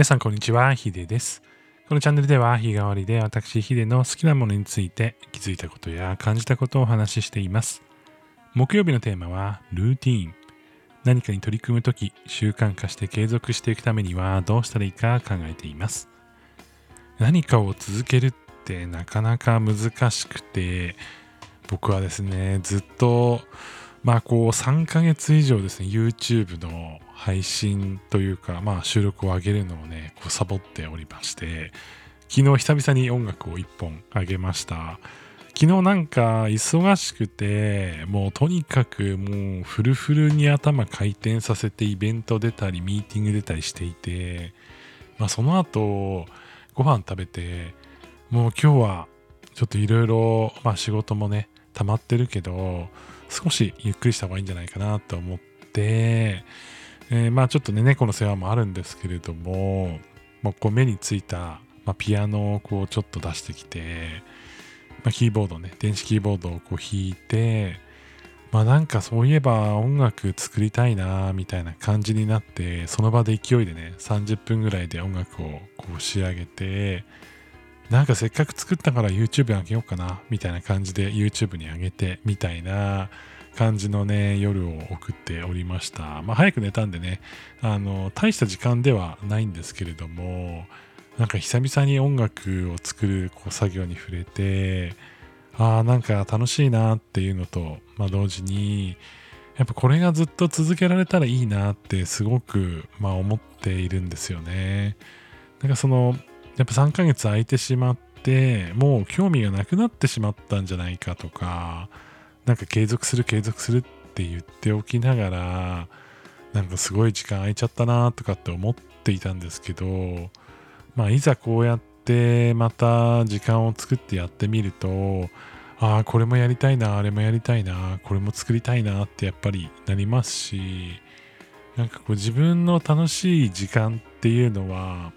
皆さんこんにちは、ヒデです。このチャンネルでは日替わりで私ヒデの好きなものについて気づいたことや感じたことをお話ししています。木曜日のテーマはルーティーン。何かに取り組むとき習慣化して継続していくためにはどうしたらいいか考えています。何かを続けるってなかなか難しくて僕はですね、ずっとまあこう3ヶ月以上ですね、YouTube の配信というか、まあ収録を上げるのをね、こうサボっておりまして、昨日久々に音楽を1本上げました。昨日なんか忙しくて、もうとにかくもうフルフルに頭回転させてイベント出たりミーティング出たりしていて、まあその後ご飯食べて、もう今日はちょっといろいろ、仕事もね、溜まってるけど、少しゆっくりした方がいいんじゃないかなと思って、えーまあちょっとね、猫の世話もあるんですけれども、もうこう目についた、まあ、ピアノをこうちょっと出してきて、まあ、キーボードね、電子キーボードをこう弾いて、まあなんかそういえば音楽作りたいなみたいな感じになって、その場で勢いでね、30分ぐらいで音楽をこう仕上げて、なんかせっかく作ったから YouTube にあげようかなみたいな感じで YouTube にあげてみたいな感じのね夜を送っておりましたまあ早く寝たんでねあの大した時間ではないんですけれどもなんか久々に音楽を作るこう作業に触れてああなんか楽しいなっていうのと、まあ、同時にやっぱこれがずっと続けられたらいいなってすごく、まあ、思っているんですよね。なんかそのやっぱ3ヶ月空いてしまってもう興味がなくなってしまったんじゃないかとかなんか継続する継続するって言っておきながらなんかすごい時間空いちゃったなとかって思っていたんですけどまあいざこうやってまた時間を作ってやってみるとああこれもやりたいなあれもやりたいなこれも作りたいなってやっぱりなりますしなんかこう自分の楽しい時間っていうのは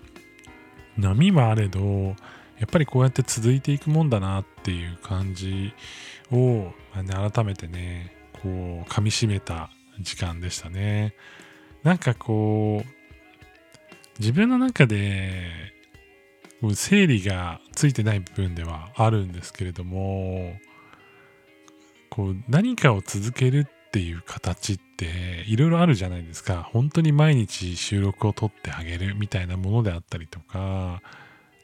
波はあれどやっぱりこうやって続いていくもんだなっていう感じを、ね、改めてねこう噛みしめた時間でしたね。なんかこう自分の中で整理がついてない部分ではあるんですけれどもこう何かを続けるっていう形っていろいろあるじゃないですか。本当に毎日収録を撮ってあげるみたいなものであったりとか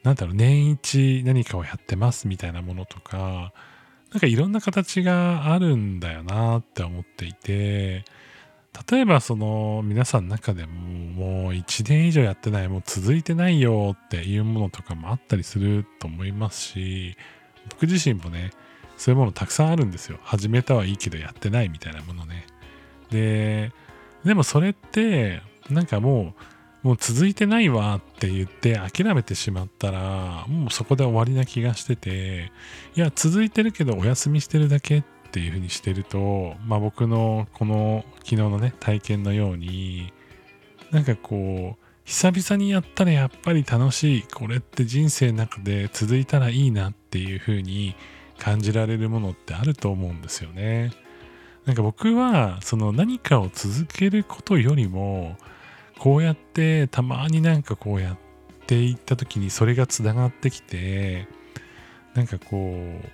なんだろう年一何かをやってますみたいなものとかなんかいろんな形があるんだよなって思っていて例えばその皆さんの中でももう1年以上やってないもう続いてないよっていうものとかもあったりすると思いますし僕自身もねそういうものたくさんあるんですよ。始めたはいいけどやってないみたいなものね。ででもそれってなんかもうもう続いてないわって言って諦めてしまったらもうそこで終わりな気がしてていや続いてるけどお休みしてるだけっていうふうにしてるとまあ僕のこの昨日のね体験のようになんかこう久々にやったらやっぱり楽しいこれって人生の中で続いたらいいなっていうふうに感じられるものってあると思うんですよね。なんか僕はその何かを続けることよりもこうやってたまになんかこうやっていった時にそれがつながってきてなんかこう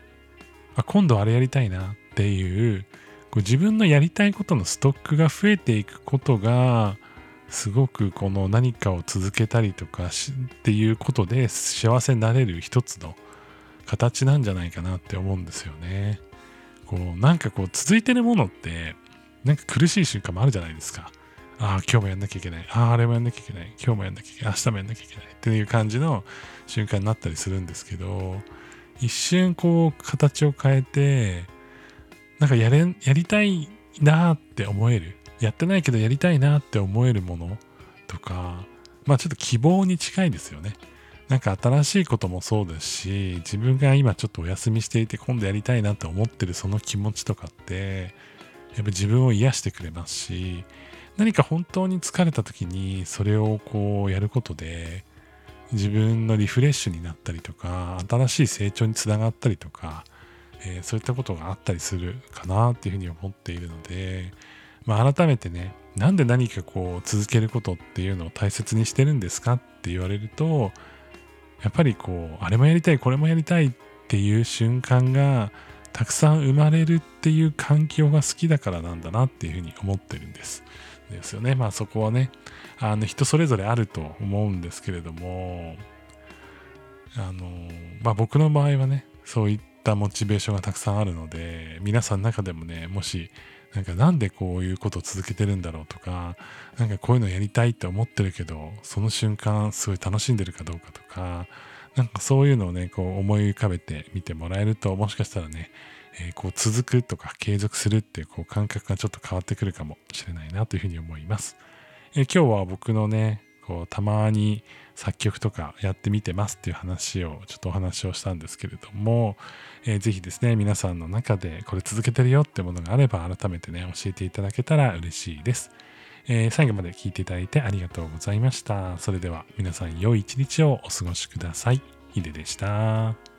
あ今度あれやりたいなっていうこう自分のやりたいことのストックが増えていくことがすごくこの何かを続けたりとかしっていうことで幸せになれる一つの形なんじゃないかなって思うんですよね。こうなんかこう続いてるものってなんか苦しい瞬間もあるじゃないですか。ああ今日もやんなきゃいけない。あああれもやんなきゃいけない。今日もやんなきゃいけない。明日もやんなきゃいけない。っていう感じの瞬間になったりするんですけど一瞬こう形を変えてなんかやれやりたいなって思えるやってないけどやりたいなって思えるものとかまあちょっと希望に近いですよねなんか新しいこともそうですし自分が今ちょっとお休みしていて今度やりたいなって思ってるその気持ちとかってやっぱ自分を癒してくれますし何か本当に疲れた時にそれをこうやることで自分のリフレッシュになったりとか新しい成長につながったりとか、えーそういったことがあったりするかなっていうふうに思っているのでまあ、改めてねなんで何かこう続けることっていうのを大切にしてるんですかって言われるとやっぱりこうあれもやりたいこれもやりたいっていう瞬間がたくさん生まれるっていう環境が好きだからなんだなっていうふうに思ってるんです。ですよね。まあそこはね、あの人それぞれあると思うんですけれども、あの、まあ僕の場合はね、そういったモチベーションがたくさんあるので、皆さんの中でもね、もし、なんかなんでこういうことを続けてるんだろうとか、なんかこういうのやりたいって思ってるけど、その瞬間すごい楽しんでるかどうかとか、なんかそういうのをね、こう思い浮かべてみてもらえると、もしかしたらね、えー、こう続くとか継続するっていうこう感覚がちょっと変わってくるかもしれないなというふうに思います。えー、今日は僕のね、こうたまに作曲とかやってみてますっていう話をちょっとお話をしたんですけれども、えー、ぜひですね皆さんの中でこれ続けてるよってものがあれば改めてね教えていただけたら嬉しいです、えー、最後まで聞いていただいてありがとうございましたそれでは皆さん良い一日をお過ごしくださいヒデでした。